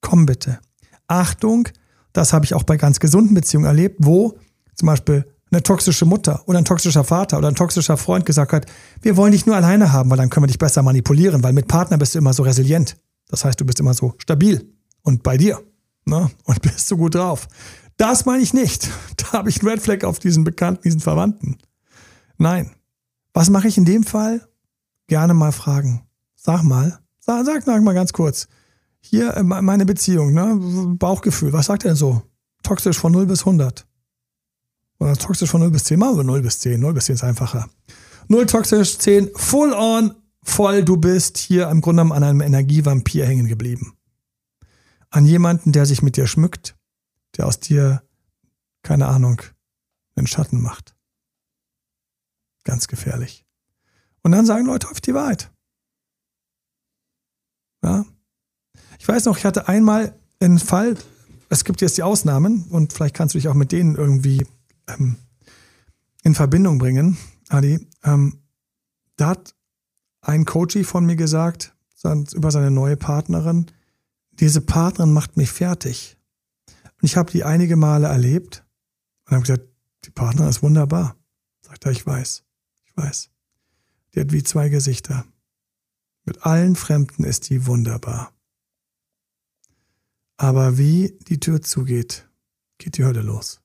Komm bitte. Achtung, das habe ich auch bei ganz gesunden Beziehungen erlebt, wo zum Beispiel eine toxische Mutter oder ein toxischer Vater oder ein toxischer Freund gesagt hat, wir wollen dich nur alleine haben, weil dann können wir dich besser manipulieren, weil mit Partner bist du immer so resilient. Das heißt, du bist immer so stabil und bei dir ne? und bist so gut drauf. Das meine ich nicht. Da habe ich einen Red Flag auf diesen Bekannten, diesen Verwandten. Nein. Was mache ich in dem Fall? Gerne mal fragen. Sag mal, sag, sag mal ganz kurz. Hier äh, meine Beziehung, ne? Bauchgefühl. Was sagt er so? Toxisch von 0 bis 100. Oder toxisch von 0 bis 10. Machen wir 0 bis 10. 0 bis 10 ist einfacher. 0 toxisch, 10 full on, voll. Du bist hier im Grunde an einem Energievampir hängen geblieben. An jemanden, der sich mit dir schmückt, der aus dir, keine Ahnung, einen Schatten macht. Ganz gefährlich. Und dann sagen Leute häufig die Wahrheit. Ja. Ich weiß noch, ich hatte einmal einen Fall, es gibt jetzt die Ausnahmen und vielleicht kannst du dich auch mit denen irgendwie ähm, in Verbindung bringen, Adi. Ähm, da hat ein Coachie von mir gesagt, über seine neue Partnerin, diese Partnerin macht mich fertig. Und ich habe die einige Male erlebt und habe gesagt, die Partnerin ist wunderbar. Sagt er, ich weiß, ich weiß. Die hat wie zwei Gesichter. Mit allen Fremden ist die wunderbar. Aber wie die Tür zugeht, geht die Hölle los.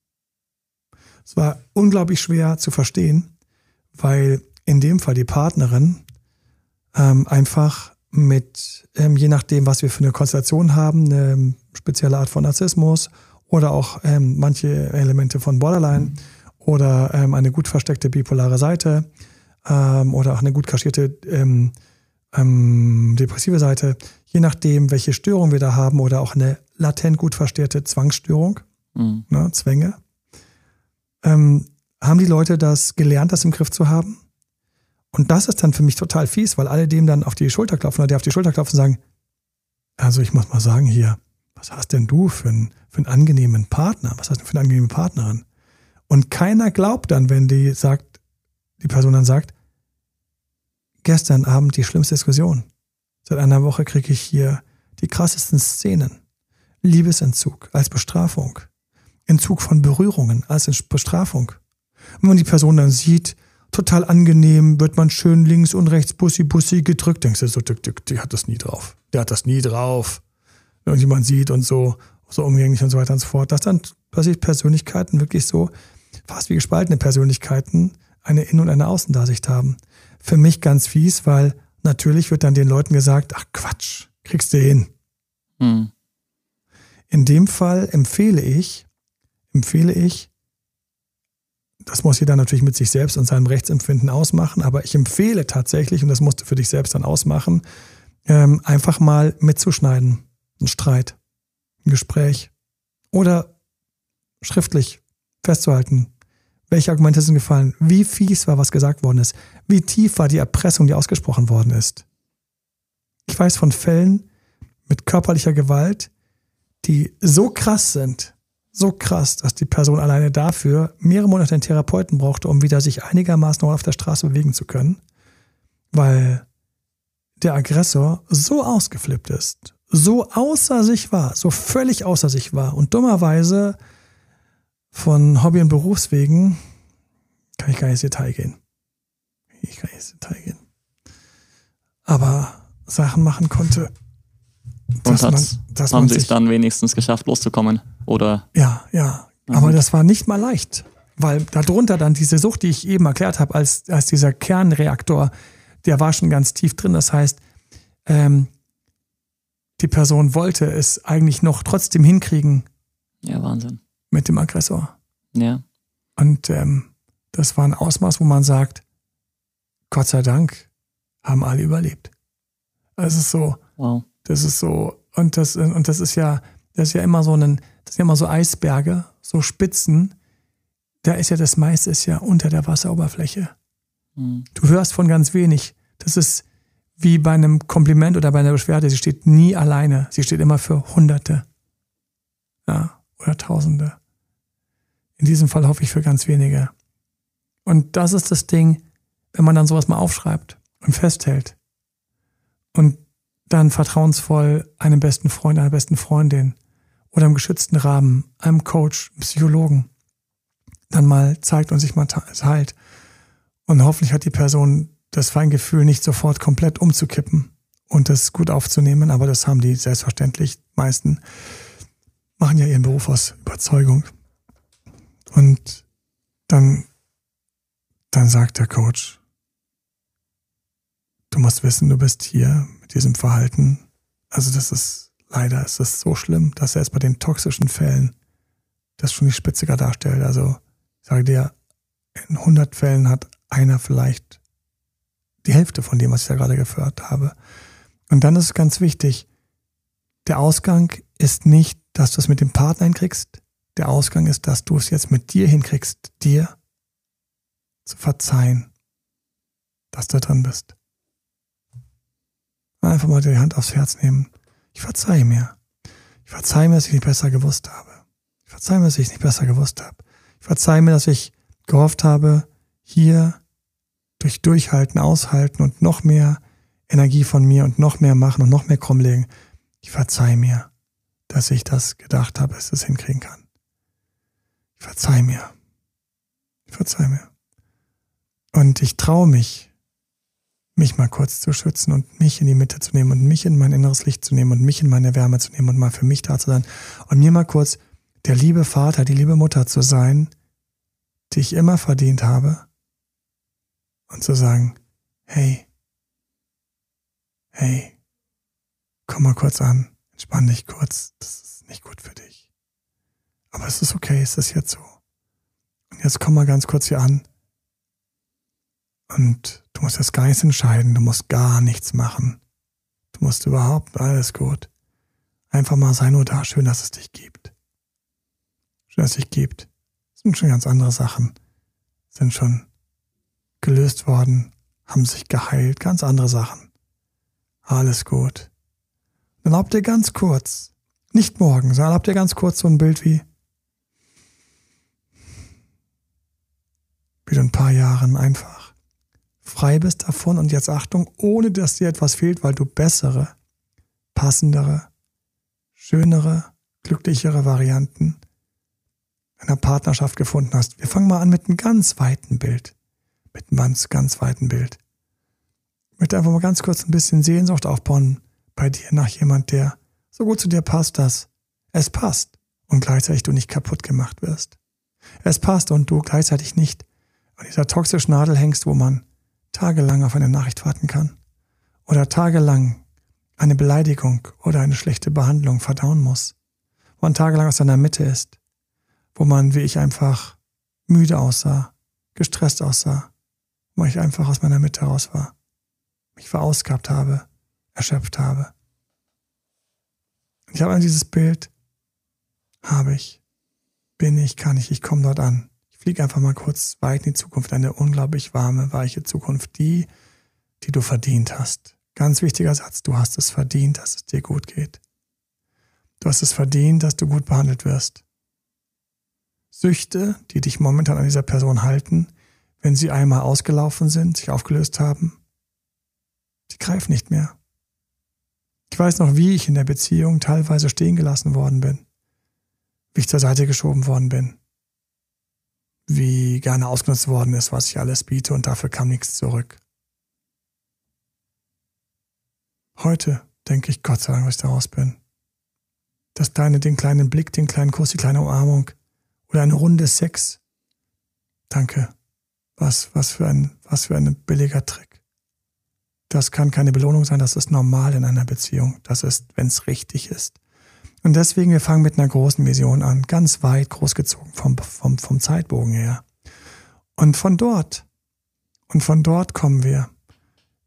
Es war unglaublich schwer zu verstehen, weil in dem Fall die Partnerin ähm, einfach mit, ähm, je nachdem, was wir für eine Konstellation haben, eine spezielle Art von Narzissmus oder auch ähm, manche Elemente von Borderline oder ähm, eine gut versteckte bipolare Seite ähm, oder auch eine gut kaschierte ähm, ähm, depressive Seite, je nachdem, welche Störung wir da haben oder auch eine latent gut verstärkte Zwangsstörung, mhm. ne, Zwänge, ähm, haben die Leute das gelernt, das im Griff zu haben. Und das ist dann für mich total fies, weil alle dem dann auf die Schulter klopfen oder die auf die Schulter klopfen und sagen, also ich muss mal sagen hier, was hast denn du für einen, für einen angenehmen Partner? Was hast du für eine angenehme Partnerin? Und keiner glaubt dann, wenn die sagt, die Person dann sagt, gestern Abend die schlimmste Diskussion. Seit einer Woche kriege ich hier die krassesten Szenen. Liebesentzug als Bestrafung. Entzug von Berührungen als Bestrafung. wenn man die Person dann sieht, total angenehm, wird man schön links und rechts bussi bussi gedrückt, denkst du so, die, die, die hat das nie drauf. Der hat das nie drauf. Irgendjemand sieht und so, so umgänglich und so weiter und so fort. Dass dann plötzlich Persönlichkeiten wirklich so, fast wie gespaltene Persönlichkeiten, eine Innen- und eine Außendarsicht haben. Für mich ganz fies, weil natürlich wird dann den Leuten gesagt, ach Quatsch, kriegst du hin. Hm. In dem Fall empfehle ich, empfehle ich, das muss jeder natürlich mit sich selbst und seinem Rechtsempfinden ausmachen, aber ich empfehle tatsächlich, und das musst du für dich selbst dann ausmachen, ähm, einfach mal mitzuschneiden. Ein Streit, ein Gespräch oder schriftlich festzuhalten. Welche Argumente sind gefallen? Wie fies war, was gesagt worden ist? Wie tief war die Erpressung, die ausgesprochen worden ist? Ich weiß von Fällen mit körperlicher Gewalt, die so krass sind, so krass, dass die Person alleine dafür mehrere Monate einen Therapeuten brauchte, um wieder sich einigermaßen auf der Straße bewegen zu können, weil der Aggressor so ausgeflippt ist, so außer sich war, so völlig außer sich war und dummerweise von Hobby- und Berufswegen kann ich gar nicht ins Detail gehen. Ich kann nicht ins Detail gehen. Aber Sachen machen konnte, und man, dass haben sie es dann wenigstens geschafft, loszukommen, oder? Ja, ja. Mhm. Aber das war nicht mal leicht, weil darunter dann diese Sucht, die ich eben erklärt habe, als, als dieser Kernreaktor, der war schon ganz tief drin. Das heißt, ähm, die Person wollte es eigentlich noch trotzdem hinkriegen. Ja, Wahnsinn. Mit dem Aggressor. Ja. Und ähm, das war ein Ausmaß, wo man sagt, Gott sei Dank haben alle überlebt. Es ist so, wow. Das ist so, und das, und das ist ja, das ist ja immer so ein, das sind ja immer so Eisberge, so Spitzen. Da ist ja das meiste ist ja unter der Wasseroberfläche. Mhm. Du hörst von ganz wenig. Das ist wie bei einem Kompliment oder bei einer Beschwerde. Sie steht nie alleine. Sie steht immer für Hunderte. Ja, oder Tausende. In diesem Fall hoffe ich für ganz wenige. Und das ist das Ding, wenn man dann sowas mal aufschreibt und festhält und dann vertrauensvoll einem besten Freund, einer besten Freundin oder im geschützten Rahmen, einem Coach, einem Psychologen, dann mal zeigt und sich mal teilt. Und hoffentlich hat die Person das Feingefühl, nicht sofort komplett umzukippen und das gut aufzunehmen, aber das haben die selbstverständlich. meisten machen ja ihren Beruf aus Überzeugung. Und dann, dann sagt der Coach, du musst wissen, du bist hier mit diesem Verhalten. Also das ist, leider ist es so schlimm, dass er es bei den toxischen Fällen das schon die Spitze darstellt. Also ich sage dir, in 100 Fällen hat einer vielleicht die Hälfte von dem, was ich da gerade geführt habe. Und dann ist es ganz wichtig, der Ausgang ist nicht, dass du es mit dem Partner hinkriegst. Der Ausgang ist, dass du es jetzt mit dir hinkriegst, dir zu verzeihen, dass du drin bist. Einfach mal die Hand aufs Herz nehmen. Ich verzeihe mir. Ich verzeihe mir, dass ich nicht besser gewusst habe. Ich verzeihe mir, dass ich nicht besser gewusst habe. Ich verzeihe mir, dass ich gehofft habe, hier durch Durchhalten, Aushalten und noch mehr Energie von mir und noch mehr machen und noch mehr krumm legen. Ich verzeihe mir, dass ich das gedacht habe, dass es hinkriegen kann. Ich verzeihe mir. Ich verzeihe mir. Und ich traue mich, mich mal kurz zu schützen und mich in die Mitte zu nehmen und mich in mein inneres Licht zu nehmen und mich in meine Wärme zu nehmen und mal für mich da zu sein und mir mal kurz der liebe Vater, die liebe Mutter zu sein, die ich immer verdient habe und zu sagen, hey, hey, komm mal kurz an, Entspann dich kurz. Das ist nicht gut für dich. Aber es ist okay, es ist jetzt so. Und jetzt komm mal ganz kurz hier an. Und du musst jetzt gar nichts entscheiden. Du musst gar nichts machen. Du musst überhaupt alles gut. Einfach mal sei nur da. Schön, dass es dich gibt. Schön, dass es dich gibt. Das sind schon ganz andere Sachen. Sind schon gelöst worden, haben sich geheilt, ganz andere Sachen. Alles gut. Dann habt ihr ganz kurz, nicht morgen, sondern habt ihr ganz kurz so ein Bild wie, wie du ein paar Jahren einfach frei bist davon und jetzt Achtung, ohne dass dir etwas fehlt, weil du bessere, passendere, schönere, glücklichere Varianten einer Partnerschaft gefunden hast. Wir fangen mal an mit einem ganz weiten Bild mit einem ganz, ganz weiten Bild. Ich möchte einfach mal ganz kurz ein bisschen Sehnsucht aufbauen bei dir nach jemand, der so gut zu dir passt, dass es passt und gleichzeitig du nicht kaputt gemacht wirst. Es passt und du gleichzeitig nicht an dieser toxischen Nadel hängst, wo man tagelang auf eine Nachricht warten kann oder tagelang eine Beleidigung oder eine schlechte Behandlung verdauen muss, wo man tagelang aus seiner Mitte ist, wo man wie ich einfach müde aussah, gestresst aussah, weil ich einfach aus meiner Mitte heraus war, mich verausgabt habe, erschöpft habe. Ich habe dieses Bild, habe ich, bin ich, kann ich, ich komme dort an. Ich fliege einfach mal kurz weit in die Zukunft, eine unglaublich warme, weiche Zukunft, die, die du verdient hast. Ganz wichtiger Satz, du hast es verdient, dass es dir gut geht. Du hast es verdient, dass du gut behandelt wirst. Süchte, die dich momentan an dieser Person halten, wenn sie einmal ausgelaufen sind, sich aufgelöst haben, die greifen nicht mehr. Ich weiß noch, wie ich in der Beziehung teilweise stehen gelassen worden bin, wie ich zur Seite geschoben worden bin, wie gerne ausgenutzt worden ist, was ich alles biete und dafür kam nichts zurück. Heute denke ich Gott sei Dank, dass ich daraus bin. Das kleine, den kleinen Blick, den kleinen Kuss, die kleine Umarmung oder eine Runde Sex. Danke. Was, was für ein, was für ein billiger Trick. Das kann keine Belohnung sein, das ist normal in einer Beziehung. Das ist, wenn es richtig ist. Und deswegen, wir fangen mit einer großen Vision an, ganz weit großgezogen vom, vom, vom Zeitbogen her. Und von dort, und von dort kommen wir.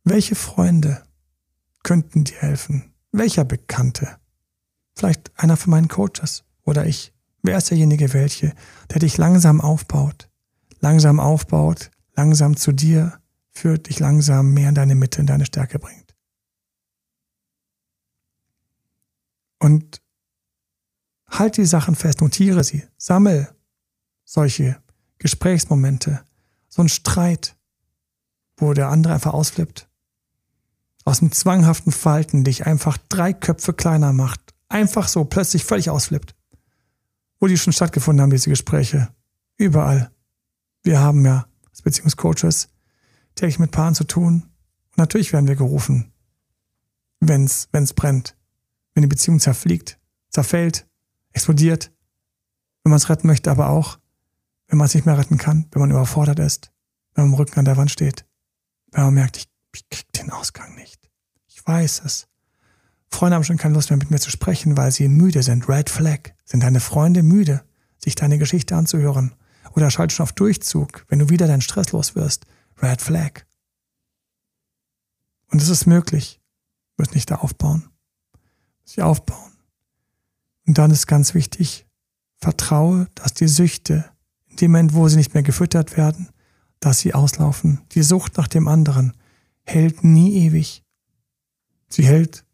Welche Freunde könnten dir helfen? Welcher Bekannte? Vielleicht einer von meinen Coaches oder ich. Wer ist derjenige welche, der dich langsam aufbaut, langsam aufbaut, langsam zu dir führt, dich langsam mehr in deine Mitte, in deine Stärke bringt. Und halt die Sachen fest, notiere sie, sammel solche Gesprächsmomente, so ein Streit, wo der andere einfach ausflippt, aus dem zwanghaften Verhalten dich einfach drei Köpfe kleiner macht, einfach so plötzlich völlig ausflippt. Wo die schon stattgefunden haben, diese Gespräche. Überall. Wir haben ja als Beziehungscoaches täglich mit Paaren zu tun. Und natürlich werden wir gerufen, wenn es brennt, wenn die Beziehung zerfliegt, zerfällt, explodiert, wenn man es retten möchte, aber auch, wenn man es nicht mehr retten kann, wenn man überfordert ist, wenn man im Rücken an der Wand steht, wenn man merkt, ich, ich krieg den Ausgang nicht. Ich weiß es. Freunde haben schon keine Lust mehr mit mir zu sprechen, weil sie müde sind. Red Flag. Sind deine Freunde müde, sich deine Geschichte anzuhören oder schalt schon auf Durchzug, wenn du wieder deinen Stress los wirst. Red Flag. Und es ist möglich. Du musst nicht da aufbauen. Dich aufbauen. Und dann ist ganz wichtig, vertraue, dass die Süchte, in dem Moment, wo sie nicht mehr gefüttert werden, dass sie auslaufen. Die Sucht nach dem anderen hält nie ewig. Sie hält,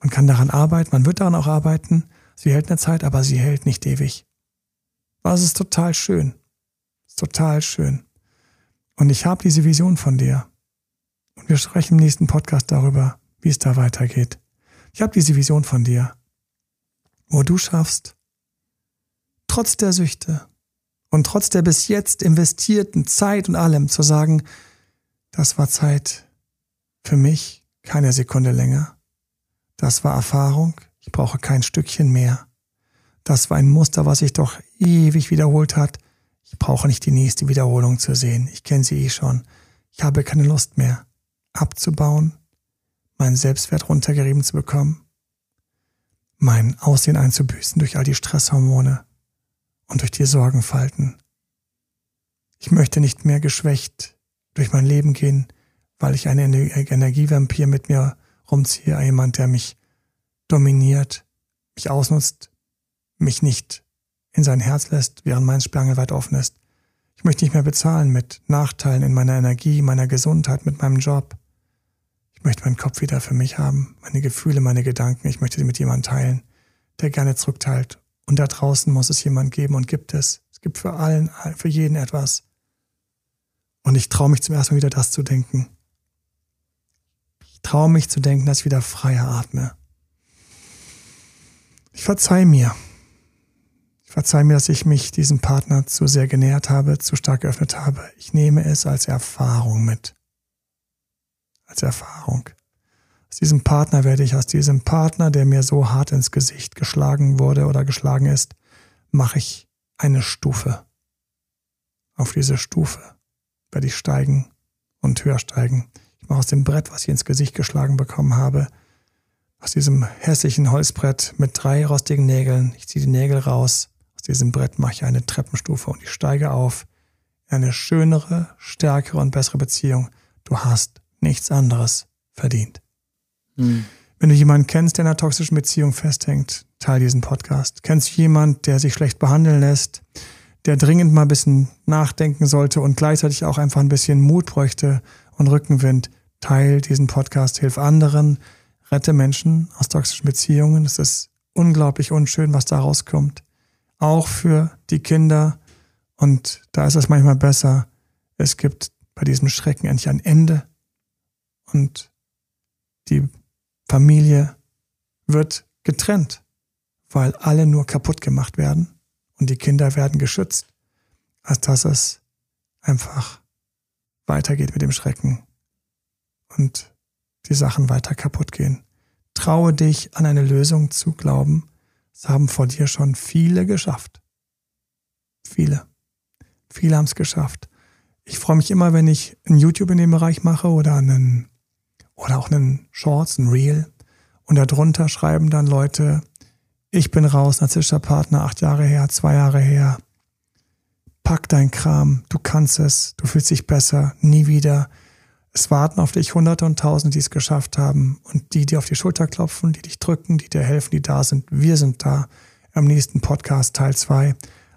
man kann daran arbeiten, man wird daran auch arbeiten, sie hält eine Zeit, aber sie hält nicht ewig. Es ist total schön. Ist total schön. Und ich habe diese Vision von dir. Und wir sprechen im nächsten Podcast darüber, wie es da weitergeht. Ich habe diese Vision von dir, wo du schaffst, trotz der Süchte und trotz der bis jetzt investierten Zeit und allem zu sagen, das war Zeit für mich, keine Sekunde länger. Das war Erfahrung, ich brauche kein Stückchen mehr. Das war ein Muster, was sich doch ewig wiederholt hat. Ich brauche nicht die nächste Wiederholung zu sehen. Ich kenne sie eh schon. Ich habe keine Lust mehr, abzubauen, meinen Selbstwert runtergerieben zu bekommen, mein Aussehen einzubüßen durch all die Stresshormone und durch die Sorgenfalten. Ich möchte nicht mehr geschwächt durch mein Leben gehen, weil ich einen Energievampir mit mir rumziehe, jemand, der mich dominiert, mich ausnutzt, mich nicht in sein Herz lässt, während mein Sperrangel weit offen ist. Ich möchte nicht mehr bezahlen mit Nachteilen in meiner Energie, meiner Gesundheit, mit meinem Job. Ich möchte meinen Kopf wieder für mich haben, meine Gefühle, meine Gedanken. Ich möchte sie mit jemandem teilen, der gerne zurückteilt. Und da draußen muss es jemand geben und gibt es. Es gibt für allen, für jeden etwas. Und ich traue mich zum ersten Mal wieder das zu denken. Ich traue mich zu denken, dass ich wieder freier atme. Ich verzeih mir. Ich verzeih mir, dass ich mich diesem Partner zu sehr genähert habe, zu stark geöffnet habe. Ich nehme es als Erfahrung mit. Als Erfahrung. Aus diesem Partner werde ich, aus diesem Partner, der mir so hart ins Gesicht geschlagen wurde oder geschlagen ist, mache ich eine Stufe. Auf diese Stufe werde ich steigen und höher steigen. Ich mache aus dem Brett, was ich ins Gesicht geschlagen bekommen habe, aus diesem hässlichen Holzbrett mit drei rostigen Nägeln. Ich ziehe die Nägel raus. Aus diesem Brett mache ich eine Treppenstufe und ich steige auf in eine schönere, stärkere und bessere Beziehung. Du hast nichts anderes verdient. Hm. Wenn du jemanden kennst, der in einer toxischen Beziehung festhängt, teil diesen Podcast. Kennst du jemanden, der sich schlecht behandeln lässt, der dringend mal ein bisschen nachdenken sollte und gleichzeitig auch einfach ein bisschen Mut bräuchte und Rückenwind? Teil diesen Podcast, hilf anderen, rette Menschen aus toxischen Beziehungen. Es ist unglaublich unschön, was da rauskommt. Auch für die Kinder. Und da ist es manchmal besser. Es gibt bei diesem Schrecken endlich ein Ende. Und die Familie wird getrennt, weil alle nur kaputt gemacht werden und die Kinder werden geschützt, als dass es einfach weitergeht mit dem Schrecken. Und die Sachen weiter kaputt gehen. Traue dich an eine Lösung zu glauben. Das haben vor dir schon viele geschafft. Viele. Viele haben es geschafft. Ich freue mich immer, wenn ich ein YouTube in dem Bereich mache oder einen oder auch einen Shorts, ein Reel. Und darunter schreiben dann Leute, ich bin raus, narzisstischer Partner, acht Jahre her, zwei Jahre her. Pack dein Kram, du kannst es, du fühlst dich besser, nie wieder. Es warten auf dich Hunderte und Tausende, die es geschafft haben und die, die auf die Schulter klopfen, die dich drücken, die dir helfen, die da sind. Wir sind da. Am nächsten Podcast Teil 2.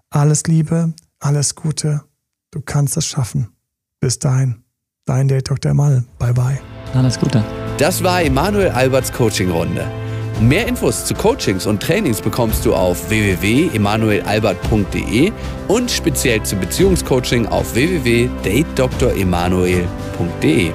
Alles Liebe, alles Gute. Du kannst es schaffen. Bis dahin. Dein Date Dr. Mal. Bye bye. Alles Gute. Das war Emanuel Alberts Coaching-Runde. Mehr Infos zu Coachings und Trainings bekommst du auf www.emanuelalbert.de und speziell zum Beziehungscoaching auf www.datedremanuel.de.